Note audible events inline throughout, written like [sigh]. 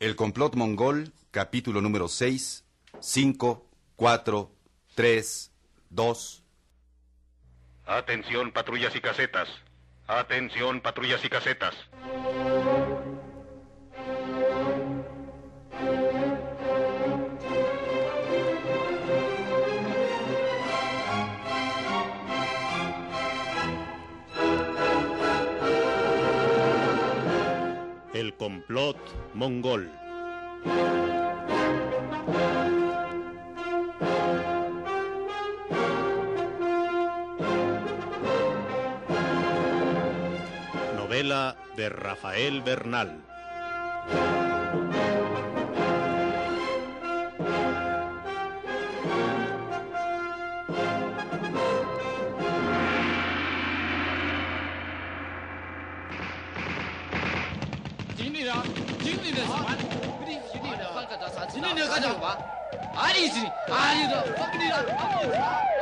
El complot mongol, capítulo número 6, 5, 4, 3, 2. Atención, patrullas y casetas. Atención, patrullas y casetas. Complot mongol. Novela de Rafael Bernal. ya? Kim dedi sen? Biri yedi. Bak da sen. Senin ne kadar var? Ali için. Ali de. Bak bir daha.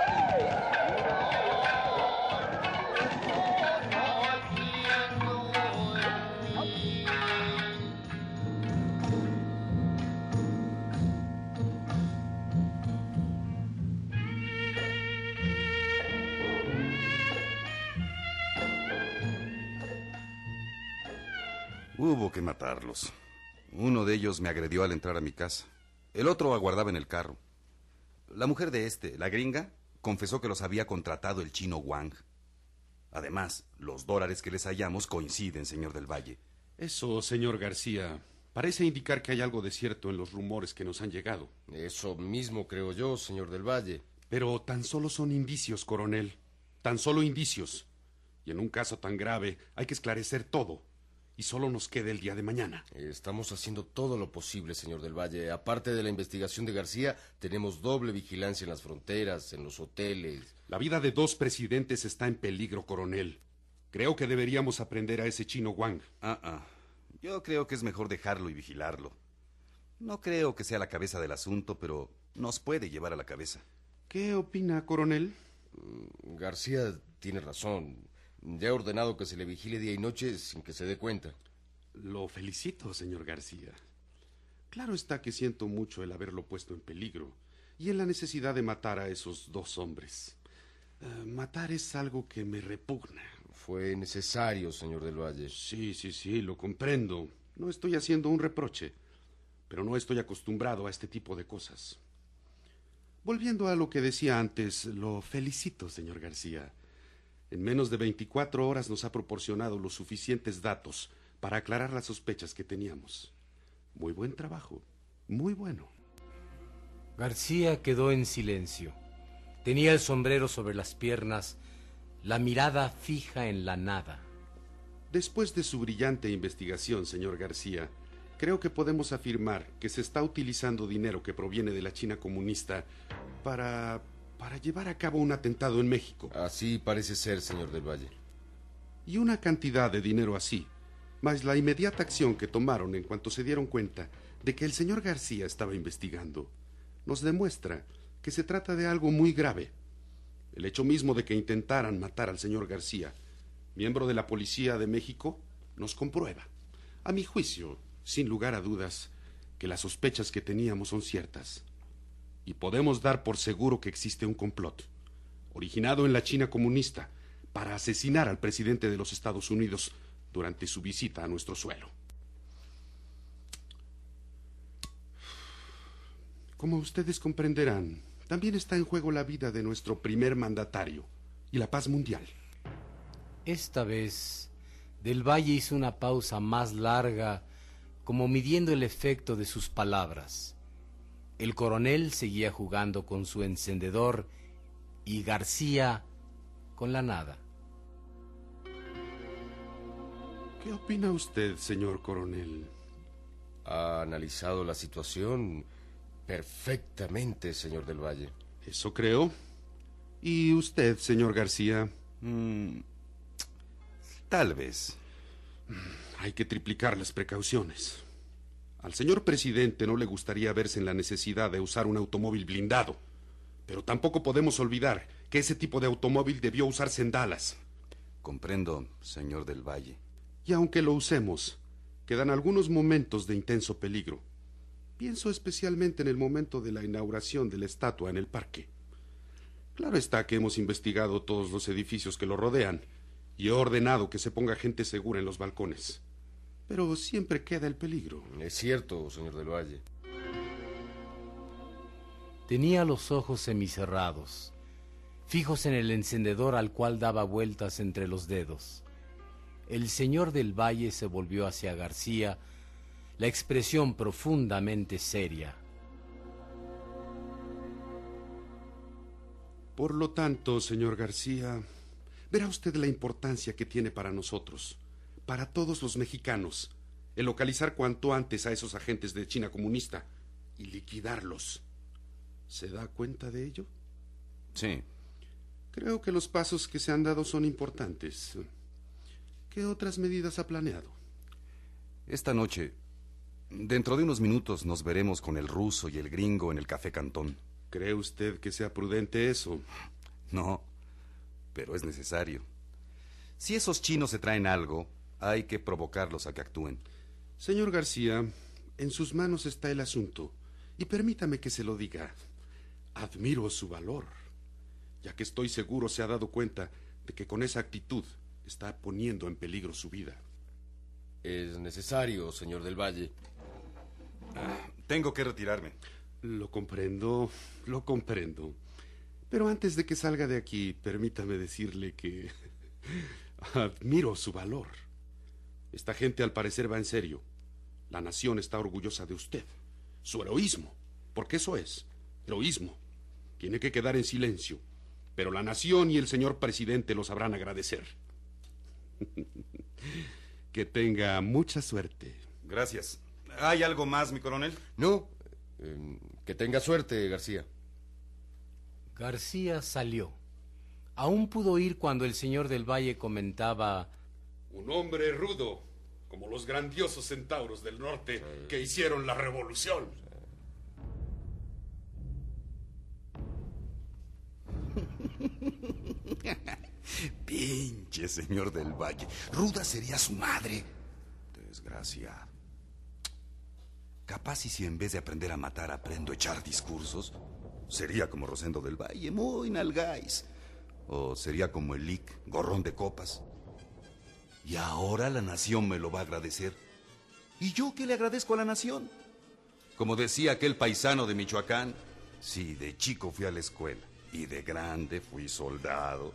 Uno de ellos me agredió al entrar a mi casa. El otro aguardaba en el carro. La mujer de este, la gringa, confesó que los había contratado el chino Wang. Además, los dólares que les hallamos coinciden, señor del Valle. Eso, señor García, parece indicar que hay algo de cierto en los rumores que nos han llegado. Eso mismo creo yo, señor del Valle. Pero tan solo son indicios, coronel. Tan solo indicios. Y en un caso tan grave hay que esclarecer todo. Y solo nos queda el día de mañana. Estamos haciendo todo lo posible, señor del Valle. Aparte de la investigación de García, tenemos doble vigilancia en las fronteras, en los hoteles. La vida de dos presidentes está en peligro, coronel. Creo que deberíamos aprender a ese chino Wang. Ah, ah. Yo creo que es mejor dejarlo y vigilarlo. No creo que sea la cabeza del asunto, pero nos puede llevar a la cabeza. ¿Qué opina, coronel? García tiene razón. Ya he ordenado que se le vigile día y noche sin que se dé cuenta. Lo felicito, señor García. Claro está que siento mucho el haberlo puesto en peligro y en la necesidad de matar a esos dos hombres. Eh, matar es algo que me repugna. Fue necesario, señor del Valle. Sí, sí, sí, lo comprendo. No estoy haciendo un reproche, pero no estoy acostumbrado a este tipo de cosas. Volviendo a lo que decía antes, lo felicito, señor García. En menos de 24 horas nos ha proporcionado los suficientes datos para aclarar las sospechas que teníamos. Muy buen trabajo, muy bueno. García quedó en silencio. Tenía el sombrero sobre las piernas, la mirada fija en la nada. Después de su brillante investigación, señor García, creo que podemos afirmar que se está utilizando dinero que proviene de la China comunista para para llevar a cabo un atentado en México. Así parece ser, señor del Valle. Y una cantidad de dinero así, más la inmediata acción que tomaron en cuanto se dieron cuenta de que el señor García estaba investigando, nos demuestra que se trata de algo muy grave. El hecho mismo de que intentaran matar al señor García, miembro de la Policía de México, nos comprueba, a mi juicio, sin lugar a dudas, que las sospechas que teníamos son ciertas y podemos dar por seguro que existe un complot, originado en la China comunista, para asesinar al presidente de los Estados Unidos durante su visita a nuestro suelo. Como ustedes comprenderán, también está en juego la vida de nuestro primer mandatario y la paz mundial. Esta vez, Del Valle hizo una pausa más larga, como midiendo el efecto de sus palabras. El coronel seguía jugando con su encendedor y García con la nada. ¿Qué opina usted, señor coronel? Ha analizado la situación perfectamente, señor del Valle. Eso creo. ¿Y usted, señor García? Mm, tal vez. Hay que triplicar las precauciones. Al señor presidente no le gustaría verse en la necesidad de usar un automóvil blindado. Pero tampoco podemos olvidar que ese tipo de automóvil debió usarse en Dallas. Comprendo, señor del Valle. Y aunque lo usemos, quedan algunos momentos de intenso peligro. Pienso especialmente en el momento de la inauguración de la estatua en el parque. Claro está que hemos investigado todos los edificios que lo rodean y he ordenado que se ponga gente segura en los balcones. Pero siempre queda el peligro. Es cierto, señor del Valle. Tenía los ojos semicerrados, fijos en el encendedor al cual daba vueltas entre los dedos. El señor del Valle se volvió hacia García, la expresión profundamente seria. Por lo tanto, señor García, verá usted la importancia que tiene para nosotros, para todos los mexicanos, el localizar cuanto antes a esos agentes de China comunista y liquidarlos. ¿Se da cuenta de ello? Sí. Creo que los pasos que se han dado son importantes. ¿Qué otras medidas ha planeado? Esta noche, dentro de unos minutos, nos veremos con el ruso y el gringo en el Café Cantón. ¿Cree usted que sea prudente eso? No, pero es necesario. Si esos chinos se traen algo, hay que provocarlos a que actúen. Señor García, en sus manos está el asunto, y permítame que se lo diga. Admiro su valor, ya que estoy seguro se ha dado cuenta de que con esa actitud está poniendo en peligro su vida. Es necesario, señor del Valle. Tengo que retirarme. Lo comprendo, lo comprendo. Pero antes de que salga de aquí, permítame decirle que [laughs] admiro su valor. Esta gente al parecer va en serio. La nación está orgullosa de usted. Su heroísmo, porque eso es, heroísmo. Tiene que quedar en silencio, pero la nación y el señor presidente lo sabrán agradecer. [laughs] que tenga mucha suerte. Gracias. ¿Hay algo más, mi coronel? No, eh, que tenga suerte, García. García salió. Aún pudo oír cuando el señor del Valle comentaba Un hombre rudo, como los grandiosos centauros del norte que hicieron la revolución. [laughs] Pinche señor del Valle. Ruda sería su madre. Desgraciado. Capaz y si en vez de aprender a matar aprendo a echar discursos, sería como Rosendo del Valle, muy nalgáis. O sería como el Lic, gorrón de copas. Y ahora la nación me lo va a agradecer. ¿Y yo qué le agradezco a la nación? Como decía aquel paisano de Michoacán, si de chico fui a la escuela y de grande fui soldado,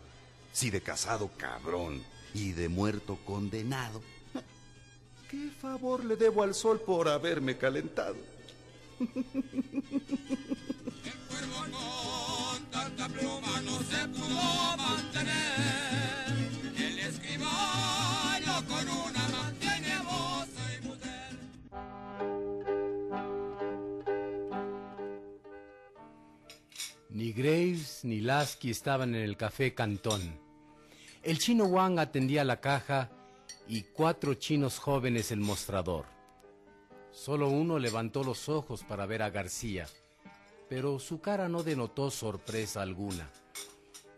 si de casado cabrón y de muerto condenado, [laughs] ¿qué favor le debo al sol por haberme calentado? [laughs] El cuervo no se pudo Graves ni Lasky estaban en el café Cantón. El chino Wang atendía la caja y cuatro chinos jóvenes el mostrador. Solo uno levantó los ojos para ver a García, pero su cara no denotó sorpresa alguna.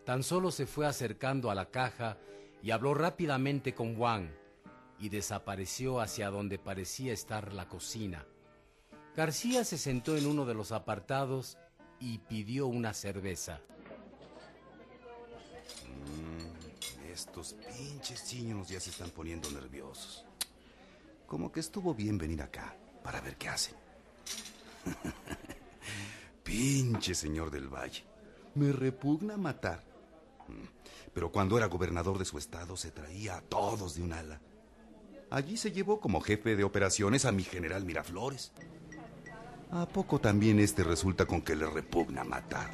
Tan solo se fue acercando a la caja y habló rápidamente con Wang y desapareció hacia donde parecía estar la cocina. García se sentó en uno de los apartados y pidió una cerveza. Estos pinches chinos ya se están poniendo nerviosos. Como que estuvo bien venir acá para ver qué hacen. [laughs] Pinche señor del Valle. Me repugna matar. Mm, Pero cuando era gobernador de su estado se traía a todos de un ala. Allí se llevó como jefe de operaciones a mi general Miraflores. ¿A poco también este resulta con que le repugna matar?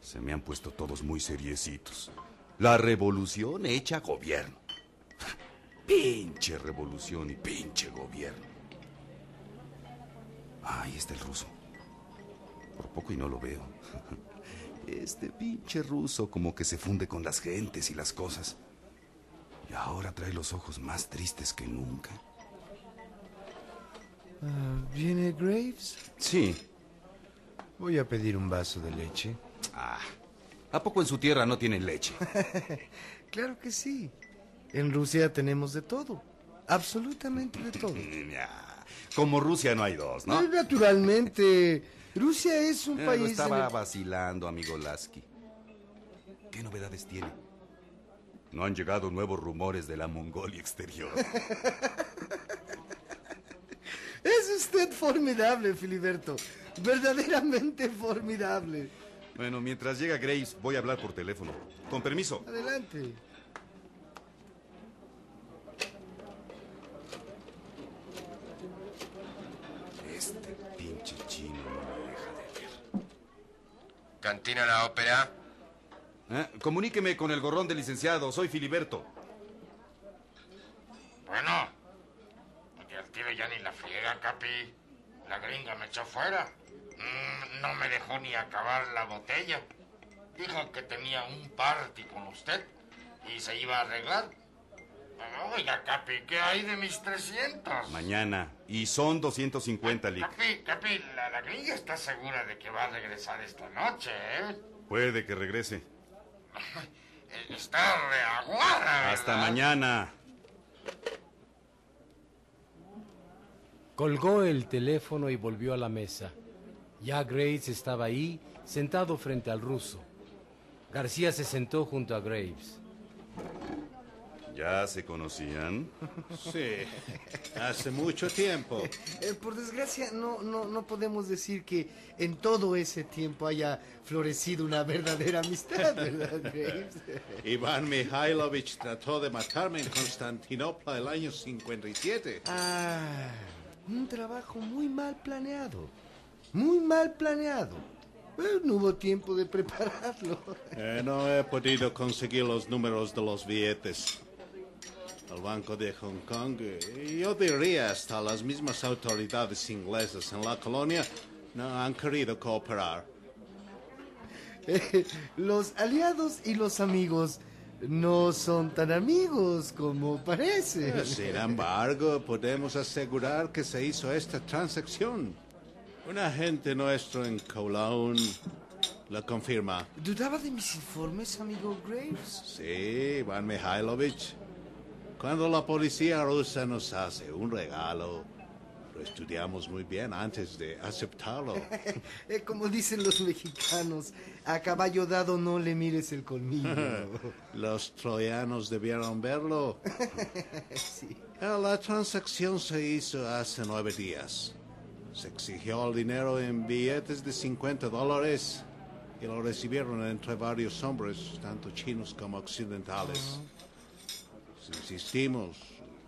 Se me han puesto todos muy seriecitos. La revolución hecha gobierno. Pinche revolución y pinche gobierno. Ahí está el ruso. Por poco y no lo veo. Este pinche ruso como que se funde con las gentes y las cosas. Y ahora trae los ojos más tristes que nunca. Ah, ¿Viene Graves? Sí. Voy a pedir un vaso de leche. Ah, ¿a poco en su tierra no tienen leche? [laughs] Claro que sí. En Rusia tenemos de todo. Absolutamente de todo. [laughs] Como Rusia no hay dos, ¿no? Eh, Naturalmente, Rusia es un Eh, país... en estaba el- vacilando, amigo Lasky. ¿Qué novedades tiene? No han llegado nuevos rumores de la Mongolia exterior. [laughs] Es usted formidable, Filiberto. Verdaderamente formidable. bueno, mientras llega Grace, voy a hablar por teléfono. Con permiso. Adelante. Este pinche chino no me deja de ver. Cantina La Ópera. Eh, Comuníqueme con el gorrón del licenciado. Soy Filiberto. Bueno, y al tiro ya Capi. La gringa me echó fuera. Mm, no me dejó ni acabar la botella. Dijo que tenía un party con usted y se iba a arreglar. Oiga, Capi, ¿qué hay de mis 300? Mañana. Y son 250, Lick. Capi, Capi, la, la gringa está segura de que va a regresar esta noche, ¿eh? Puede que regrese. [laughs] Está reaguada, Hasta mañana. Colgó el teléfono y volvió a la mesa. Ya Graves estaba ahí, sentado frente al ruso. García se sentó junto a Graves. ¿Ya se conocían? [laughs] Sí, hace mucho tiempo. Eh, por desgracia, no, no, no podemos decir que en todo ese tiempo haya florecido una verdadera amistad, [laughs] ¿verdad, Graves? Iván Mikhailovich trató de matarme en Constantinopla el año 57. Ah, un trabajo muy mal planeado. Muy mal planeado. Eh, no hubo tiempo de prepararlo. [laughs] Eh, no he podido conseguir los números de los billetes. El Banco de Hong Kong, eh, yo diría hasta las mismas autoridades inglesas en la colonia, no han querido cooperar. Eh, [laughs] los aliados y los amigos no son tan amigos como parece. Sin embargo, podemos asegurar que se hizo esta transacción. Un agente nuestro en Kowloon lo confirma. ¿Dudaba de mis informes, amigo Graves? Sí, Iván Mikhailovich. Cuando la policía rusa nos hace un regalo, lo estudiamos muy bien antes de aceptarlo. [laughs] Eh, como dicen los mexicanos, a caballo dado no le mires el colmillo. [laughs] Los troyanos debieron verlo. [laughs] Sí. Eh, La transacción se hizo hace nueve días. Se exigió el dinero en billetes de 50 dólares y lo recibieron entre varios hombres, tanto chinos como occidentales. Si insistimos,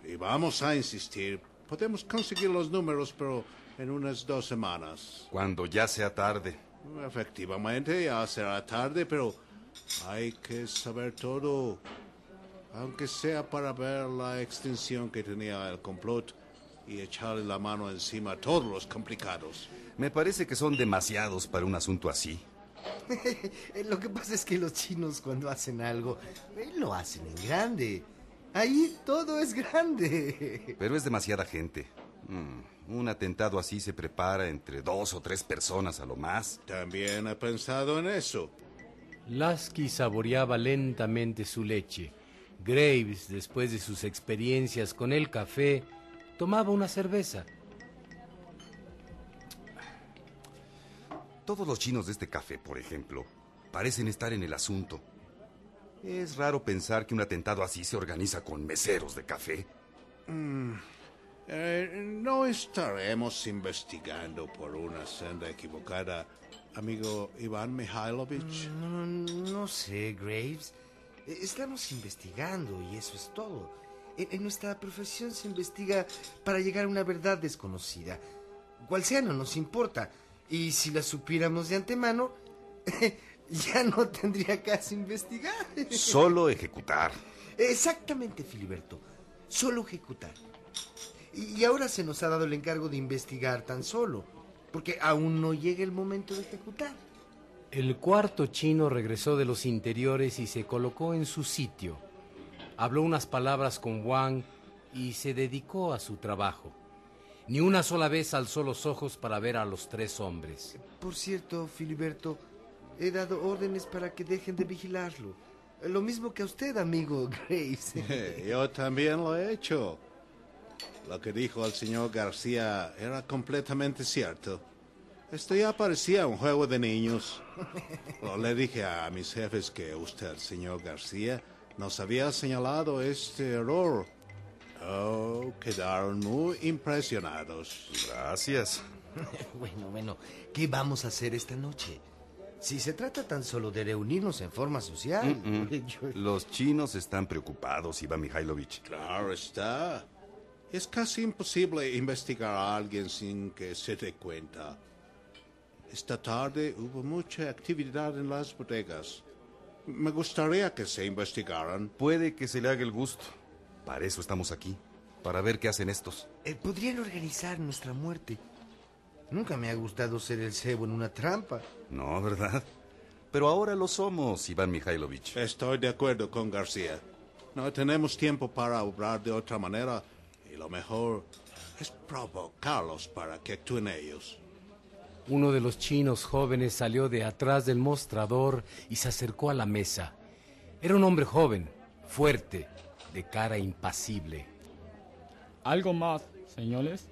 y vamos a insistir, podemos conseguir los números, pero en unas dos semanas. Cuando ya sea tarde. Efectivamente, ya será tarde, pero hay que saber todo. Aunque sea para ver la extensión que tenía el complot y echarle la mano encima a todos los complicados. Me parece que son demasiados para un asunto así. [laughs] Lo que pasa es que los chinos cuando hacen algo, eh, lo hacen en grande. Ahí todo es grande. Pero es demasiada gente. Mm, un atentado así se prepara entre dos o tres personas a lo más. También he pensado en eso. Lasky saboreaba lentamente su leche. Graves, después de sus experiencias con el café, tomaba una cerveza. Todos los chinos de este café, por ejemplo, parecen estar en el asunto. Es raro pensar que un atentado así se organiza con meseros de café. Eh, no estaremos investigando por una senda equivocada, amigo Iván Mikhailovich. No, no sé, Graves. Eh, Estamos investigando y eso es todo. En, en nuestra profesión se investiga para llegar a una verdad desconocida. Cual sea, no nos importa. Y si la supiéramos de antemano, [laughs] [laughs] ya no tendría caso investigar. Solo ejecutar. Exactamente, Filiberto. Solo ejecutar. Y y ahora se nos ha dado el encargo de investigar tan solo, porque aún no llega el momento de ejecutar. El cuarto chino regresó de los interiores y se colocó en su sitio. Habló unas palabras con Wang y se dedicó a su trabajo. Ni una sola vez alzó los ojos para ver a los tres hombres. Por cierto, Filiberto, he dado órdenes para que dejen de vigilarlo. Lo mismo que a usted, amigo Graves. [laughs] Yo también lo he hecho. Lo que dijo el señor García era completamente cierto. Esto ya parecía un juego de niños. [laughs] Le dije a mis jefes que usted, señor García, nos había señalado este error. Oh, quedaron muy impresionados. Gracias. [laughs] Bueno, bueno, ¿qué vamos a hacer esta noche? Si se trata tan solo de reunirnos en forma social. yo- [laughs] Los chinos están preocupados, Iván Mikhailovich. Claro está. Es casi imposible investigar a alguien sin que se dé cuenta. Esta tarde hubo mucha actividad en las bodegas. Me gustaría que se investigaran. Puede que se le haga el gusto. Para eso estamos aquí. Para ver qué hacen estos. Eh, podrían organizar nuestra muerte. Nunca me ha gustado ser el cebo en una trampa. No, ¿verdad? Pero ahora lo somos, Iván Mikhailovich. Estoy de acuerdo con García. No tenemos tiempo para obrar de otra manera y lo mejor es provocarlos para que actúen ellos. Uno de los chinos jóvenes salió de atrás del mostrador y se acercó a la mesa. Era un hombre joven, fuerte, de cara impasible. ¿Algo más, señores?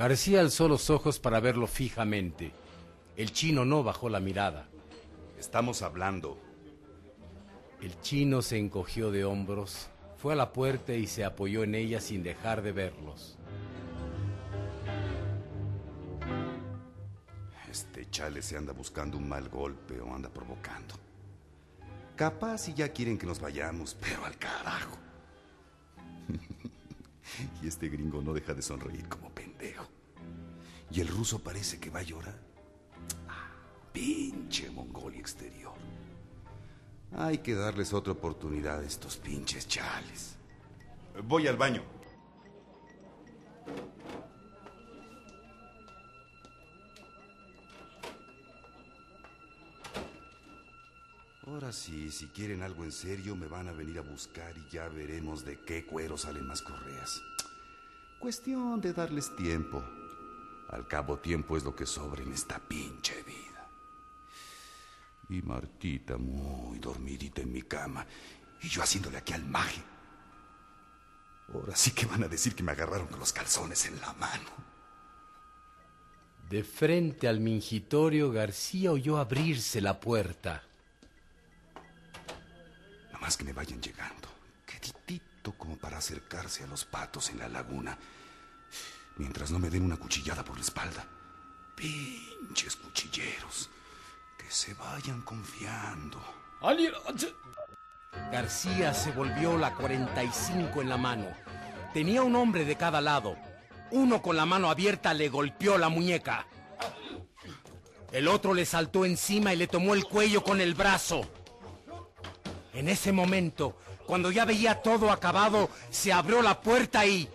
García alzó los ojos para verlo fijamente. El chino no bajó la mirada. Estamos hablando. El chino se encogió de hombros, fue a la puerta y se apoyó en ella sin dejar de verlos. Este chale se anda buscando un mal golpe o anda provocando. Capaz si ya quieren que nos vayamos, pero al carajo. [laughs] y este gringo no deja de sonreír como. Y el ruso parece que va a llorar. Ah, pinche Mongolia exterior. Hay que darles otra oportunidad a estos pinches chales. Voy al baño. Ahora sí, si quieren algo en serio, me van a venir a buscar y ya veremos de qué cuero salen más correas. Cuestión de darles tiempo. Al cabo, tiempo es lo que sobra en esta pinche vida. Y Martita muy dormidita en mi cama. Y yo haciéndole aquí al maje. Ahora sí que van a decir que me agarraron con los calzones en la mano. De frente al mingitorio, García oyó abrirse la puerta. Nada más que me vayan llegando. Queditito como para acercarse a los patos en la laguna. Mientras no me den una cuchillada por la espalda. Pinches cuchilleros. Que se vayan confiando. ¡Ali- García se volvió la 45 en la mano. Tenía un hombre de cada lado. Uno con la mano abierta le golpeó la muñeca. El otro le saltó encima y le tomó el cuello con el brazo. En ese momento, cuando ya veía todo acabado, se abrió la puerta y...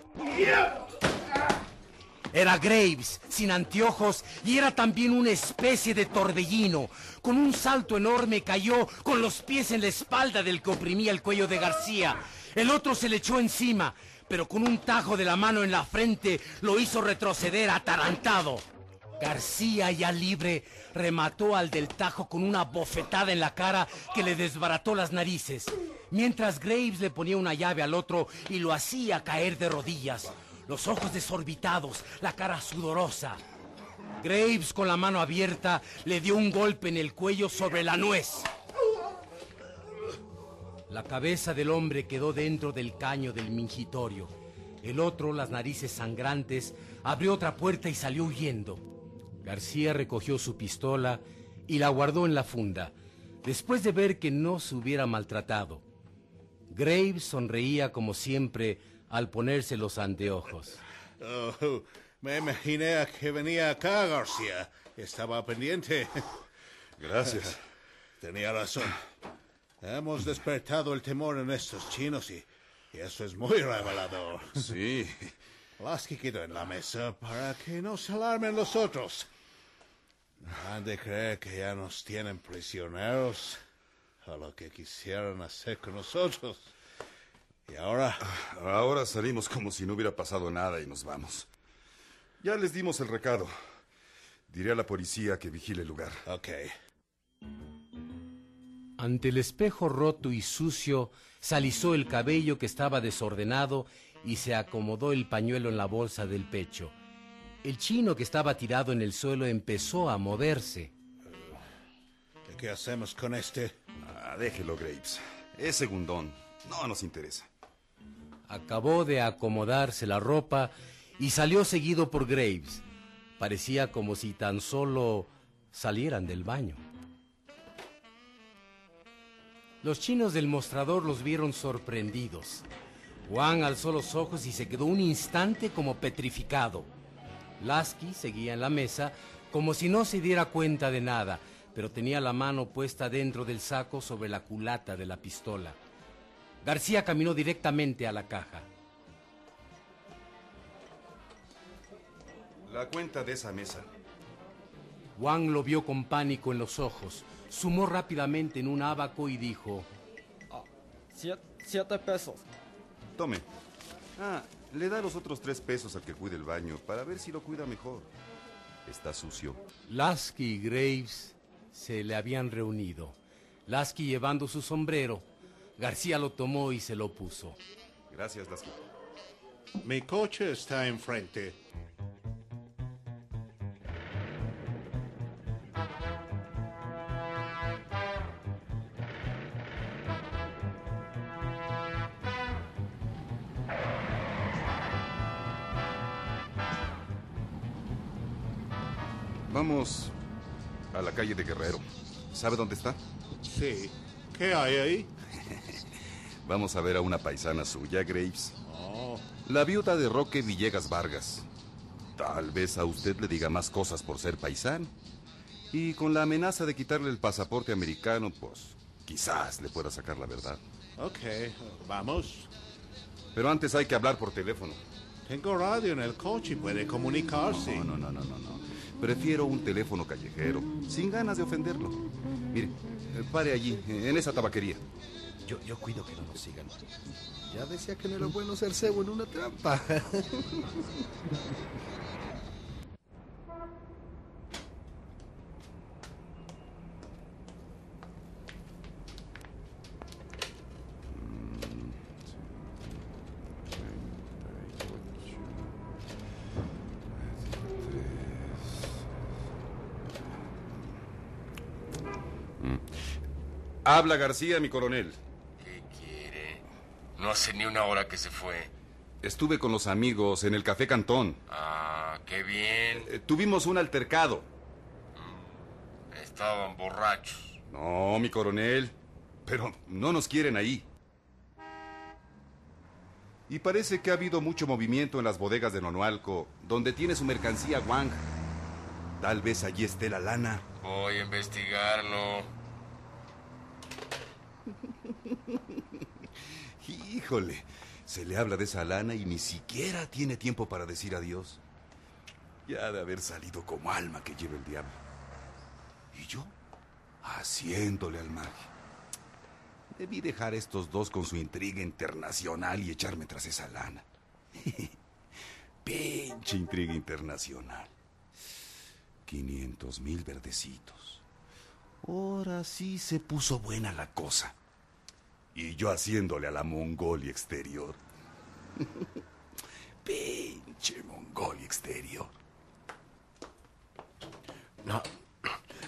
Era Graves, sin anteojos, y era también una especie de torbellino. Con un salto enorme cayó con los pies en la espalda del que oprimía el cuello de García. El otro se le echó encima, pero con un tajo de la mano en la frente lo hizo retroceder atarantado. García, ya libre, remató al del tajo con una bofetada en la cara que le desbarató las narices, mientras Graves le ponía una llave al otro y lo hacía caer de rodillas, los ojos desorbitados, la cara sudorosa. Graves, con la mano abierta, le dio un golpe en el cuello sobre la nuez. La cabeza del hombre quedó dentro del caño del mingitorio. El otro, las narices sangrantes, abrió otra puerta y salió huyendo. García recogió su pistola y la guardó en la funda, después de ver que no se hubiera maltratado. Graves sonreía como siempre al ponerse los anteojos. Oh, me imaginé a que venía acá, García. Estaba pendiente. Gracias. Tenía razón. Hemos despertado el temor en estos chinos y, y eso es muy revelador. Sí. Las que quedo en la mesa para que no se alarmen los otros. Han de creer que ya nos tienen prisioneros a lo que quisieran hacer con nosotros. Y ahora, Ahora salimos como si no hubiera pasado nada y nos vamos. Ya les dimos el recado. Diré a la policía que vigile el lugar. ok. Ante el espejo roto y sucio, se alisó el cabello que estaba desordenado y se acomodó el pañuelo en la bolsa del pecho. El chino que estaba tirado en el suelo empezó a moverse. ¿Y ¿Qué hacemos con este? Ah, déjelo, Graves. Es segundón. No nos interesa. Acabó de acomodarse la ropa y salió seguido por Graves. Parecía como si tan solo salieran del baño. Los chinos del mostrador los vieron sorprendidos. Juan alzó los ojos y se quedó un instante como petrificado. Lasky seguía en la mesa como si no se diera cuenta de nada, pero tenía la mano puesta dentro del saco sobre la culata de la pistola. García caminó directamente a la caja. La cuenta de esa mesa. Juan lo vio con pánico en los ojos, sumó rápidamente en un abaco y dijo, Siete, siete pesos. Tome. Ah, le da los otros tres pesos al que cuide el baño para ver si lo cuida mejor. Está sucio. Lasky y Graves se le habían reunido. Lasky llevando su sombrero. García lo tomó y se lo puso. Gracias, Lasky. Mi coche está enfrente. Vamos a la calle de Guerrero. ¿Sabe dónde está? Sí. ¿Qué hay ahí? [laughs] Vamos a ver a una paisana suya, Graves. Oh, La viuda de Roque Villegas Vargas. Tal vez a usted le diga más cosas por ser paisano. Y con la amenaza de quitarle el pasaporte americano, pues quizás le pueda sacar la verdad. ok. Vamos. Pero antes hay que hablar por teléfono. Tengo radio en el coche y puede comunicarse. No, no, no, no, no, no. Prefiero un teléfono callejero, sin ganas de ofenderlo. Mire, eh, pare allí, en esa tabaquería. Yo, yo cuido que no nos sigan. Ya decía que no era bueno ser cebo en una trampa. Habla García, mi coronel. No hace ni una hora que se fue. Estuve con los amigos en el Café Cantón. Ah, qué bien. Eh, tuvimos un altercado. Estaban borrachos. No, mi coronel. Pero no nos quieren ahí. Y parece que ha habido mucho movimiento en las bodegas de Nonualco, donde tiene su mercancía Wang. Tal vez allí esté la lana. Voy a investigarlo. [laughs] Híjole, se le habla de esa lana y ni siquiera tiene tiempo para decir adiós. Ya de haber salido como alma que lleva el diablo. Y yo, haciéndole al mago. Debí dejar a estos dos con su intriga internacional y echarme tras esa lana. [laughs] Pinche intriga internacional. 500 mil verdecitos. Ahora sí se puso buena la cosa. Y yo haciéndole a la Mongolia exterior. [laughs] Pinche Mongolia exterior. No,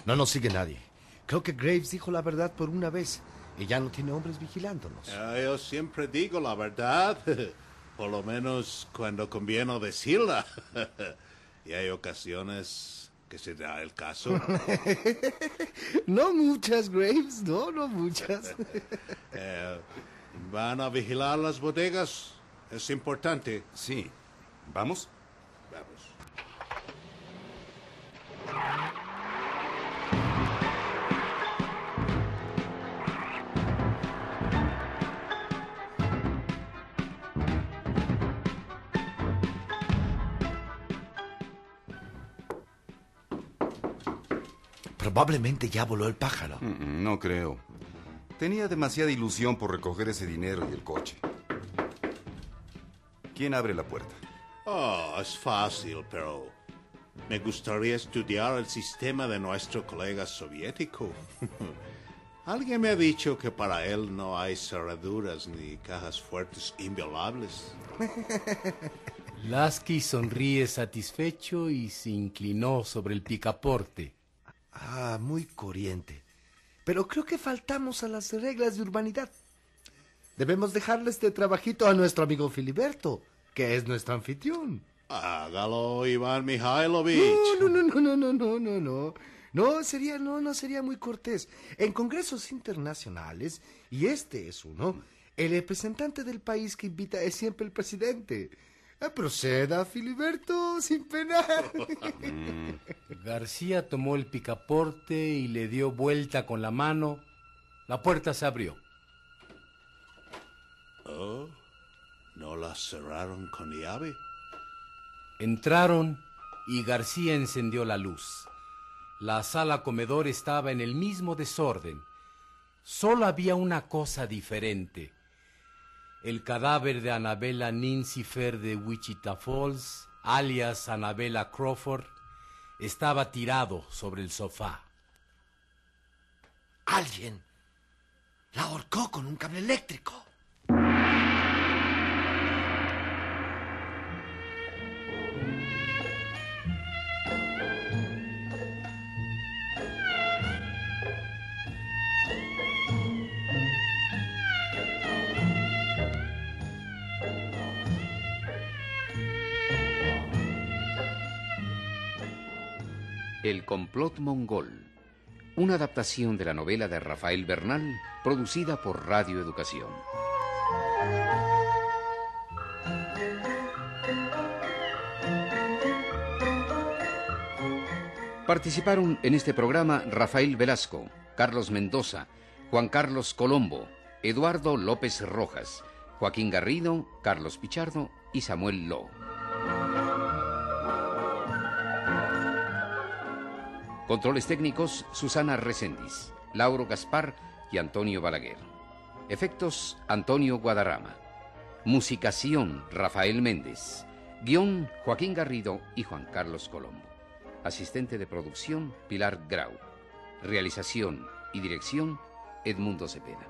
no nos sigue nadie. Creo que Graves dijo la verdad por una vez y ya no tiene hombres vigilándonos. Ah, yo siempre digo la verdad. [laughs] Por lo menos cuando conviene decirla. [laughs] y hay ocasiones que se da el caso. [laughs] No muchas, Graves, no, no muchas. [laughs] Eh, ¿Van a vigilar las bodegas? Es importante. Sí. ¿Vamos? Vamos. Probablemente ya voló el pájaro. No creo. Tenía demasiada ilusión por recoger ese dinero y el coche. ¿Quién abre la puerta? Oh, es fácil, pero me gustaría estudiar el sistema de nuestro colega soviético. [laughs] Alguien me ha dicho que para él no hay cerraduras ni cajas fuertes inviolables. [laughs] Lasky sonríe satisfecho y se inclinó sobre el picaporte. Ah, muy corriente. Pero creo que faltamos a las reglas de urbanidad. Debemos dejarle este trabajito a nuestro amigo Filiberto, que es nuestro anfitrión. Hágalo, Iván Mihailovich. No, no, no, no, no, no, no, no. No, sería, no, no sería muy cortés. En congresos internacionales, y este es uno, el representante del país que invita es siempre el presidente. Ah, proceda, Filiberto, sin pena. [laughs] García tomó el picaporte y le dio vuelta con la mano. La puerta se abrió. Oh, ¿no la cerraron con llave? Entraron y García encendió la luz. La sala comedor estaba en el mismo desorden. Solo había una cosa diferente. El cadáver de Anabela Nincifer de Wichita Falls, alias Anabela Crawford, estaba tirado sobre el sofá. Alguien la ahorcó con un cable eléctrico. El complot mongol, una adaptación de la novela de Rafael Bernal, producida por Radio Educación. Participaron en este programa Rafael Velasco, Carlos Mendoza, Juan Carlos Colombo, Eduardo López Rojas, Joaquín Garrido, Carlos Pichardo y Samuel Lo. Controles técnicos, Susana Recendis, Lauro Gaspar y Antonio Balaguer. Efectos, Antonio Guadarrama. Musicación, Rafael Méndez. Guión, Joaquín Garrido y Juan Carlos Colombo. Asistente de producción, Pilar Grau. Realización y dirección, Edmundo Cepeda.